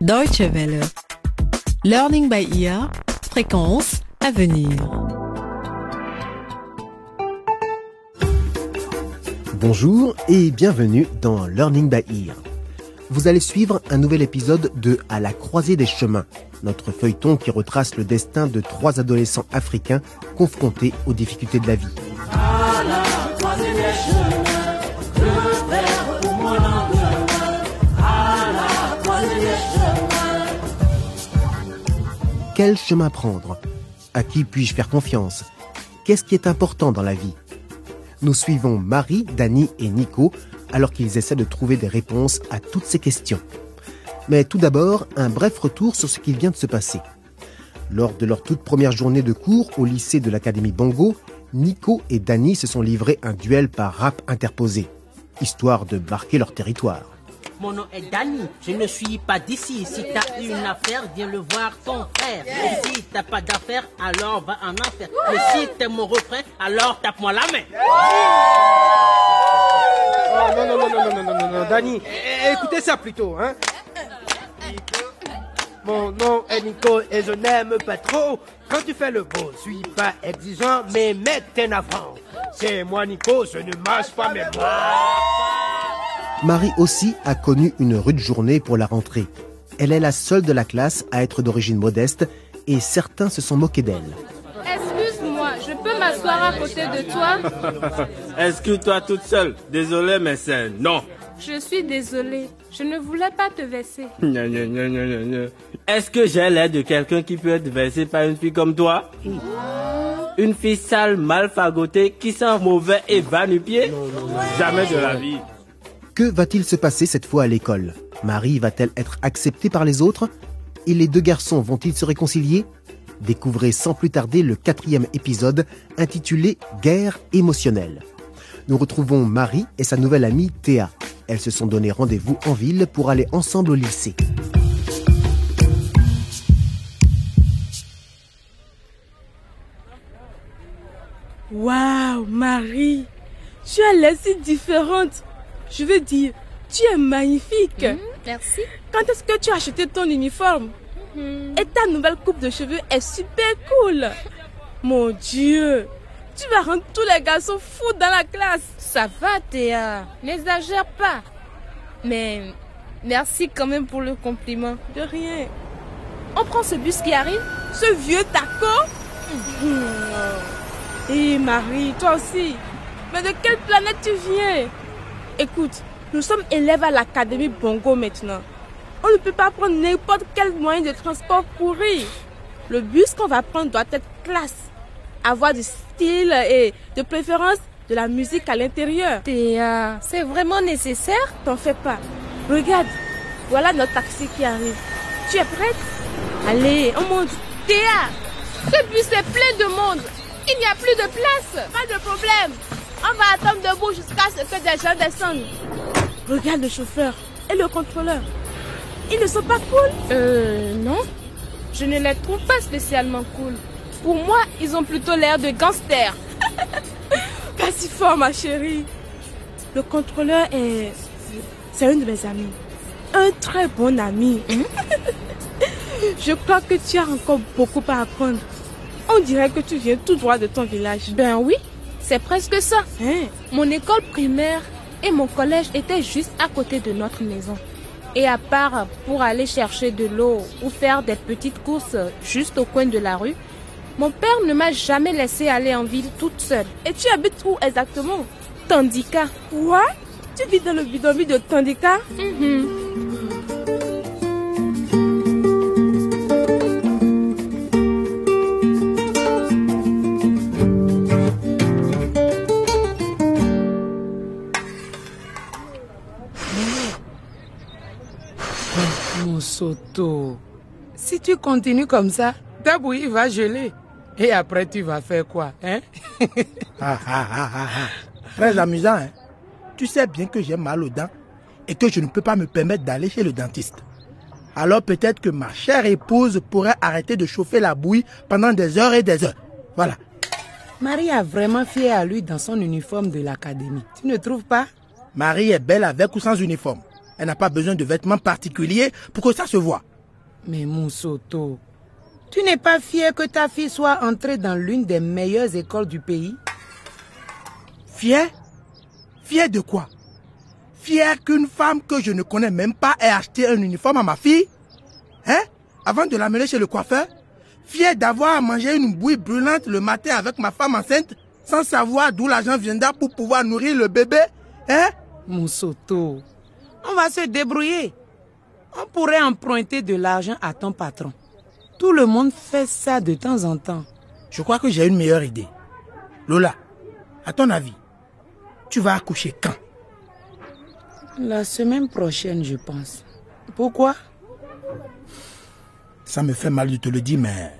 Deutsche Welle. Learning by ear. Fréquence à venir. Bonjour et bienvenue dans Learning by Ear. Vous allez suivre un nouvel épisode de À la croisée des chemins, notre feuilleton qui retrace le destin de trois adolescents africains confrontés aux difficultés de la vie. Quel chemin prendre? À qui puis-je faire confiance? Qu'est-ce qui est important dans la vie? Nous suivons Marie, Dani et Nico alors qu'ils essaient de trouver des réponses à toutes ces questions. Mais tout d'abord, un bref retour sur ce qui vient de se passer. Lors de leur toute première journée de cours au lycée de l'Académie Bongo, Nico et Dani se sont livrés un duel par rap interposé, histoire de marquer leur territoire. Mon nom est Danny, je ne suis pas d'ici. Si t'as une affaire, viens le voir ton frère. Si t'as pas d'affaire, alors va en enfer. Mais si t'es mon refrain, alors tape-moi la main. Oh, non, non, non, non, non, non, non, non, Danny, é- écoutez ça plutôt, hein. Mon nom est Nico et je n'aime pas trop. Quand tu fais le beau, suis pas exigeant, mais mets tes avant. C'est moi Nico, je ne mâche pas mes mots. Marie aussi a connu une rude journée pour la rentrée. Elle est la seule de la classe à être d'origine modeste et certains se sont moqués d'elle. Excuse-moi, je peux m'asseoir à côté de toi? Est-ce que toi toute seule Désolé, mais c'est non. Je suis désolée, je ne voulais pas te gna. Est-ce que j'ai l'air de quelqu'un qui peut être versé par une fille comme toi? Une fille sale, mal fagotée, qui sent mauvais et va nu pied? Jamais de la vie. Que va-t-il se passer cette fois à l'école? Marie va-t-elle être acceptée par les autres? Et les deux garçons vont-ils se réconcilier? Découvrez sans plus tarder le quatrième épisode intitulé Guerre émotionnelle. Nous retrouvons Marie et sa nouvelle amie Théa. Elles se sont donné rendez-vous en ville pour aller ensemble au lycée. Waouh, Marie, tu as l'air si différente. Je veux dire, tu es magnifique. Merci. Quand est-ce que tu as acheté ton uniforme Et ta nouvelle coupe de cheveux est super cool. Mon Dieu, tu vas rendre tous les garçons fous dans la classe. Ça va, Théa, n'exagère pas. Mais merci quand même pour le compliment. De rien. On prend ce bus qui arrive Ce vieux taco Hé Marie, toi aussi. Mais de quelle planète tu viens? Écoute, nous sommes élèves à l'Académie Bongo maintenant. On ne peut pas prendre n'importe quel moyen de transport pourri. Le bus qu'on va prendre doit être classe. Avoir du style et de préférence de la musique à l'intérieur. Théa, c'est vraiment nécessaire? T'en fais pas. Regarde, voilà notre taxi qui arrive. Tu es prête? Allez, on monte. Théa, ce bus est plein de monde. Il n'y a plus de place. Pas de problème. On va attendre debout jusqu'à ce que des gens descendent. Regarde le chauffeur et le contrôleur. Ils ne sont pas cool. Euh, non. Je ne les trouve pas spécialement cool. Pour moi, ils ont plutôt l'air de gangsters. Pas si fort, ma chérie. Le contrôleur est... C'est un de mes amis. Un très bon ami. Je crois que tu as encore beaucoup à apprendre. On dirait que tu viens tout droit de ton village. Ben oui, c'est presque ça. Hein? Mon école primaire et mon collège étaient juste à côté de notre maison. Et à part pour aller chercher de l'eau ou faire des petites courses juste au coin de la rue, mon père ne m'a jamais laissé aller en ville toute seule. Et tu habites où exactement? Tandika. Quoi Tu vis dans le bidonville de Tandika? Mon si tu continues comme ça, ta bouillie va geler. Et après, tu vas faire quoi, hein? Ah, ah, ah. Très amusant, hein? Tu sais bien que j'ai mal aux dents et que je ne peux pas me permettre d'aller chez le dentiste. Alors peut-être que ma chère épouse pourrait arrêter de chauffer la bouillie pendant des heures et des heures. Voilà. Marie a vraiment fié à lui dans son uniforme de l'académie. Tu ne trouves pas? Marie est belle avec ou sans uniforme. Elle n'a pas besoin de vêtements particuliers pour que ça se voit. Mais Moussoto, tu n'es pas fier que ta fille soit entrée dans l'une des meilleures écoles du pays? Fier? Fier de quoi? Fier qu'une femme que je ne connais même pas ait acheté un uniforme à ma fille? Hein? Avant de l'amener chez le coiffeur? Fier d'avoir mangé une bouille brûlante le matin avec ma femme enceinte sans savoir d'où l'argent viendra pour pouvoir nourrir le bébé? Hein? Moussoto, on va se débrouiller. On pourrait emprunter de l'argent à ton patron. Tout le monde fait ça de temps en temps. Je crois que j'ai une meilleure idée. Lola, à ton avis, tu vas accoucher quand? La semaine prochaine, je pense. Pourquoi? Ça me fait mal de te le dire, mais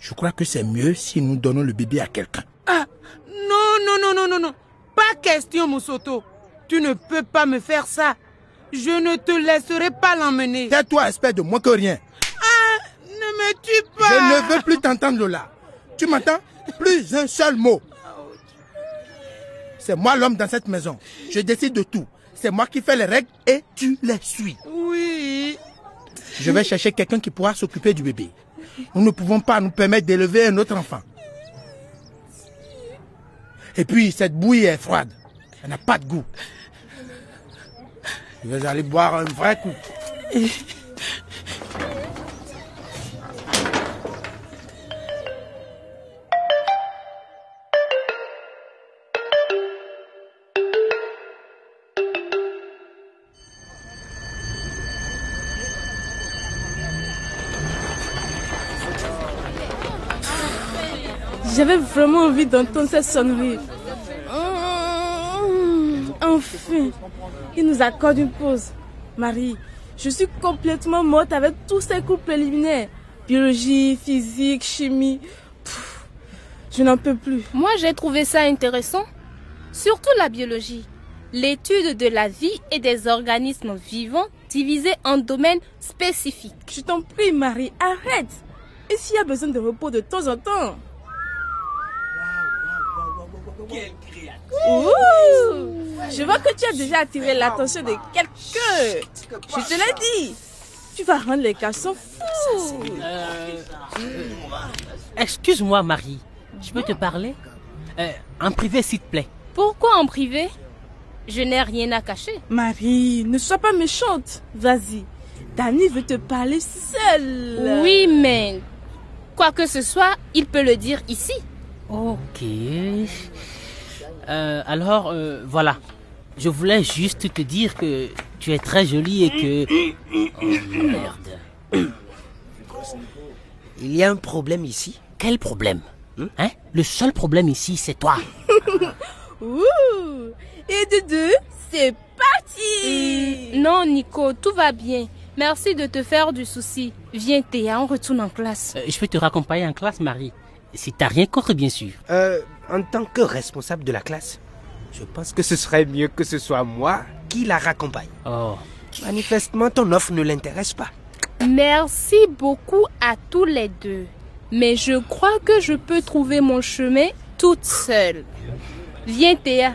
je crois que c'est mieux si nous donnons le bébé à quelqu'un. Ah, non, non, non, non, non, non. Pas question, Moussoto. Tu ne peux pas me faire ça. Je ne te laisserai pas l'emmener. Tais-toi, espèce de moins que rien. Ah, ne me tue pas. Je ne veux plus t'entendre, Lola. Tu m'entends? Plus un seul mot. C'est moi l'homme dans cette maison. Je décide de tout. C'est moi qui fais les règles et tu les suis. Oui. Je vais chercher quelqu'un qui pourra s'occuper du bébé. Nous ne pouvons pas nous permettre d'élever un autre enfant. Et puis, cette bouille est froide. Elle n'a pas de goût. Je vais aller boire un vrai. J'avais vraiment envie d'entendre cette sonnerie. Enfin, il nous accorde une pause. Marie, je suis complètement morte avec tous ces cours préliminaires. Biologie, physique, chimie. Pff, je n'en peux plus. Moi, j'ai trouvé ça intéressant. Surtout la biologie. L'étude de la vie et des organismes vivants divisés en domaines spécifiques. Je t'en prie, Marie, arrête. Et s'il y a besoin de repos de temps en temps Ouh Je vois que tu as déjà attiré l'attention de quelqu'un. Je te l'ai dit. Tu vas rendre les garçons fous. Excuse-moi, Marie. Je peux te parler? Euh, En privé, s'il te plaît. Pourquoi en privé? Je n'ai rien à cacher. Marie, ne sois pas méchante. Vas-y. Dani veut te parler seule. Oui, mais quoi que ce soit, il peut le dire ici. Ok. Euh, alors, euh, voilà. Je voulais juste te dire que tu es très jolie et que... Oh merde. Il y a un problème ici. Quel problème? Hein? Le seul problème ici, c'est toi. Ouh Et de deux, c'est parti Non, Nico, tout va bien. Merci de te faire du souci. Viens, Théa, on retourne en classe. Euh, je peux te raccompagner en classe, Marie. Si t'as rien contre, bien sûr. Euh, en tant que responsable de la classe, je pense que ce serait mieux que ce soit moi qui la raccompagne. Oh. Manifestement, ton offre ne l'intéresse pas. Merci beaucoup à tous les deux. Mais je crois que je peux trouver mon chemin toute seule. Viens, Théa.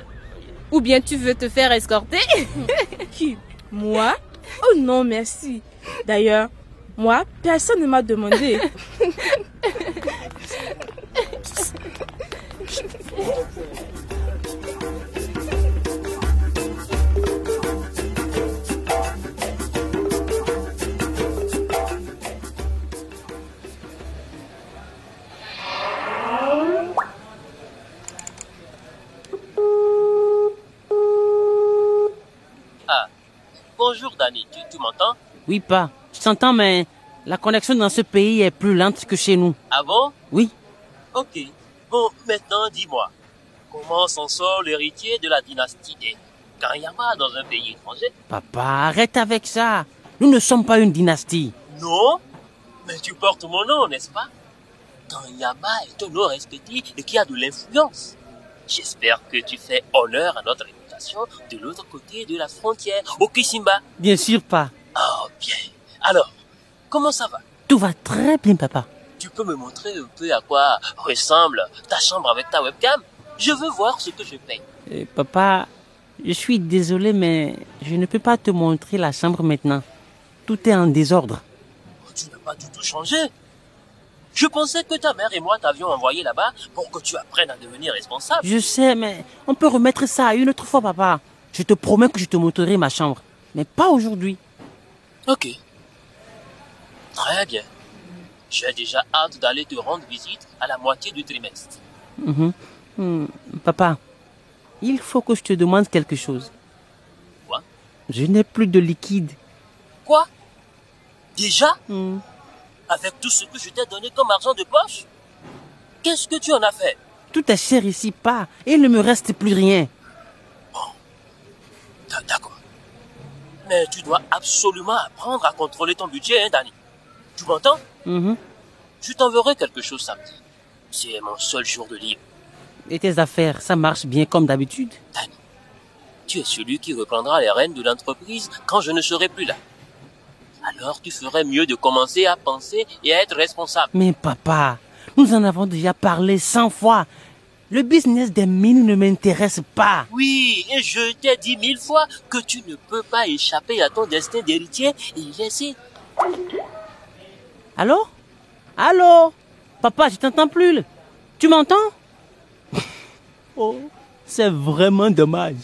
Ou bien tu veux te faire escorter? Qui? Moi? Oh non, merci. D'ailleurs, moi, personne ne m'a demandé. Oui, pas. Je t'entends, mais la connexion dans ce pays est plus lente que chez nous. Ah bon? Oui. Ok. Bon, maintenant dis-moi, comment s'en sort l'héritier de la dynastie des Kanyama dans un pays étranger? Papa, arrête avec ça. Nous ne sommes pas une dynastie. Non? Mais tu portes mon nom, n'est-ce pas? Kanyama est un nom respecté et qui a de l'influence. J'espère que tu fais honneur à notre réputation de l'autre côté de la frontière, au Kisimba. Bien sûr pas. Oh, bien. Alors, comment ça va? Tout va très bien, papa. Tu peux me montrer un peu à quoi ressemble ta chambre avec ta webcam? Je veux voir ce que je paye. Euh, papa, je suis désolé, mais je ne peux pas te montrer la chambre maintenant. Tout est en désordre. tu n'as pas du tout changé. Je pensais que ta mère et moi t'avions envoyé là-bas pour que tu apprennes à devenir responsable. Je sais, mais on peut remettre ça une autre fois, papa. Je te promets que je te montrerai ma chambre. Mais pas aujourd'hui. Ok. Très bien. J'ai déjà hâte d'aller te rendre visite à la moitié du trimestre. Mhm. Hmm, Papa, il faut que je te demande quelque chose. Quoi? Je n'ai plus de liquide. Quoi? Déjà? Hmm. Avec tout ce que je t'ai donné comme argent de poche? Qu'est-ce que tu en as fait? Tout est cher ici, pas. Et il ne me reste plus rien. D'a- D'accord. Mais tu dois absolument apprendre à contrôler ton budget, hein, Danny. Tu m'entends? Mhm. Je t'enverrai quelque chose samedi. C'est mon seul jour de libre. Et tes affaires, ça marche bien comme d'habitude? Danny, tu es celui qui reprendra les rênes de l'entreprise quand je ne serai plus là. Alors tu ferais mieux de commencer à penser et à être responsable. Mais papa, nous en avons déjà parlé cent fois. Le business des mines ne m'intéresse pas. Oui, et je t'ai dit mille fois que tu ne peux pas échapper à ton destin d'héritier et y laisser. Allô? Allô? Papa, je t'entends plus. Tu m'entends? Oh, c'est vraiment dommage.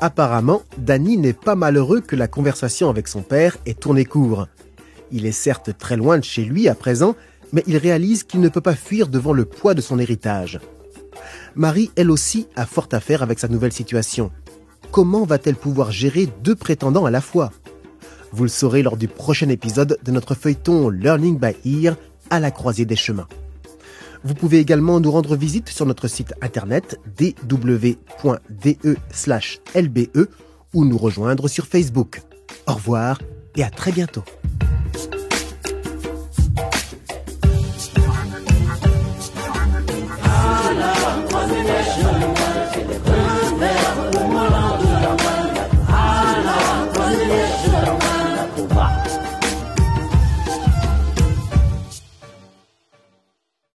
Apparemment, Danny n'est pas malheureux que la conversation avec son père ait tourné court. Il est certes très loin de chez lui à présent, mais il réalise qu'il ne peut pas fuir devant le poids de son héritage. Marie, elle aussi, a fort à faire avec sa nouvelle situation. Comment va-t-elle pouvoir gérer deux prétendants à la fois? Vous le saurez lors du prochain épisode de notre feuilleton Learning by Ear à la croisée des chemins. Vous pouvez également nous rendre visite sur notre site internet dw.de/lbe ou nous rejoindre sur Facebook. Au revoir et à très bientôt.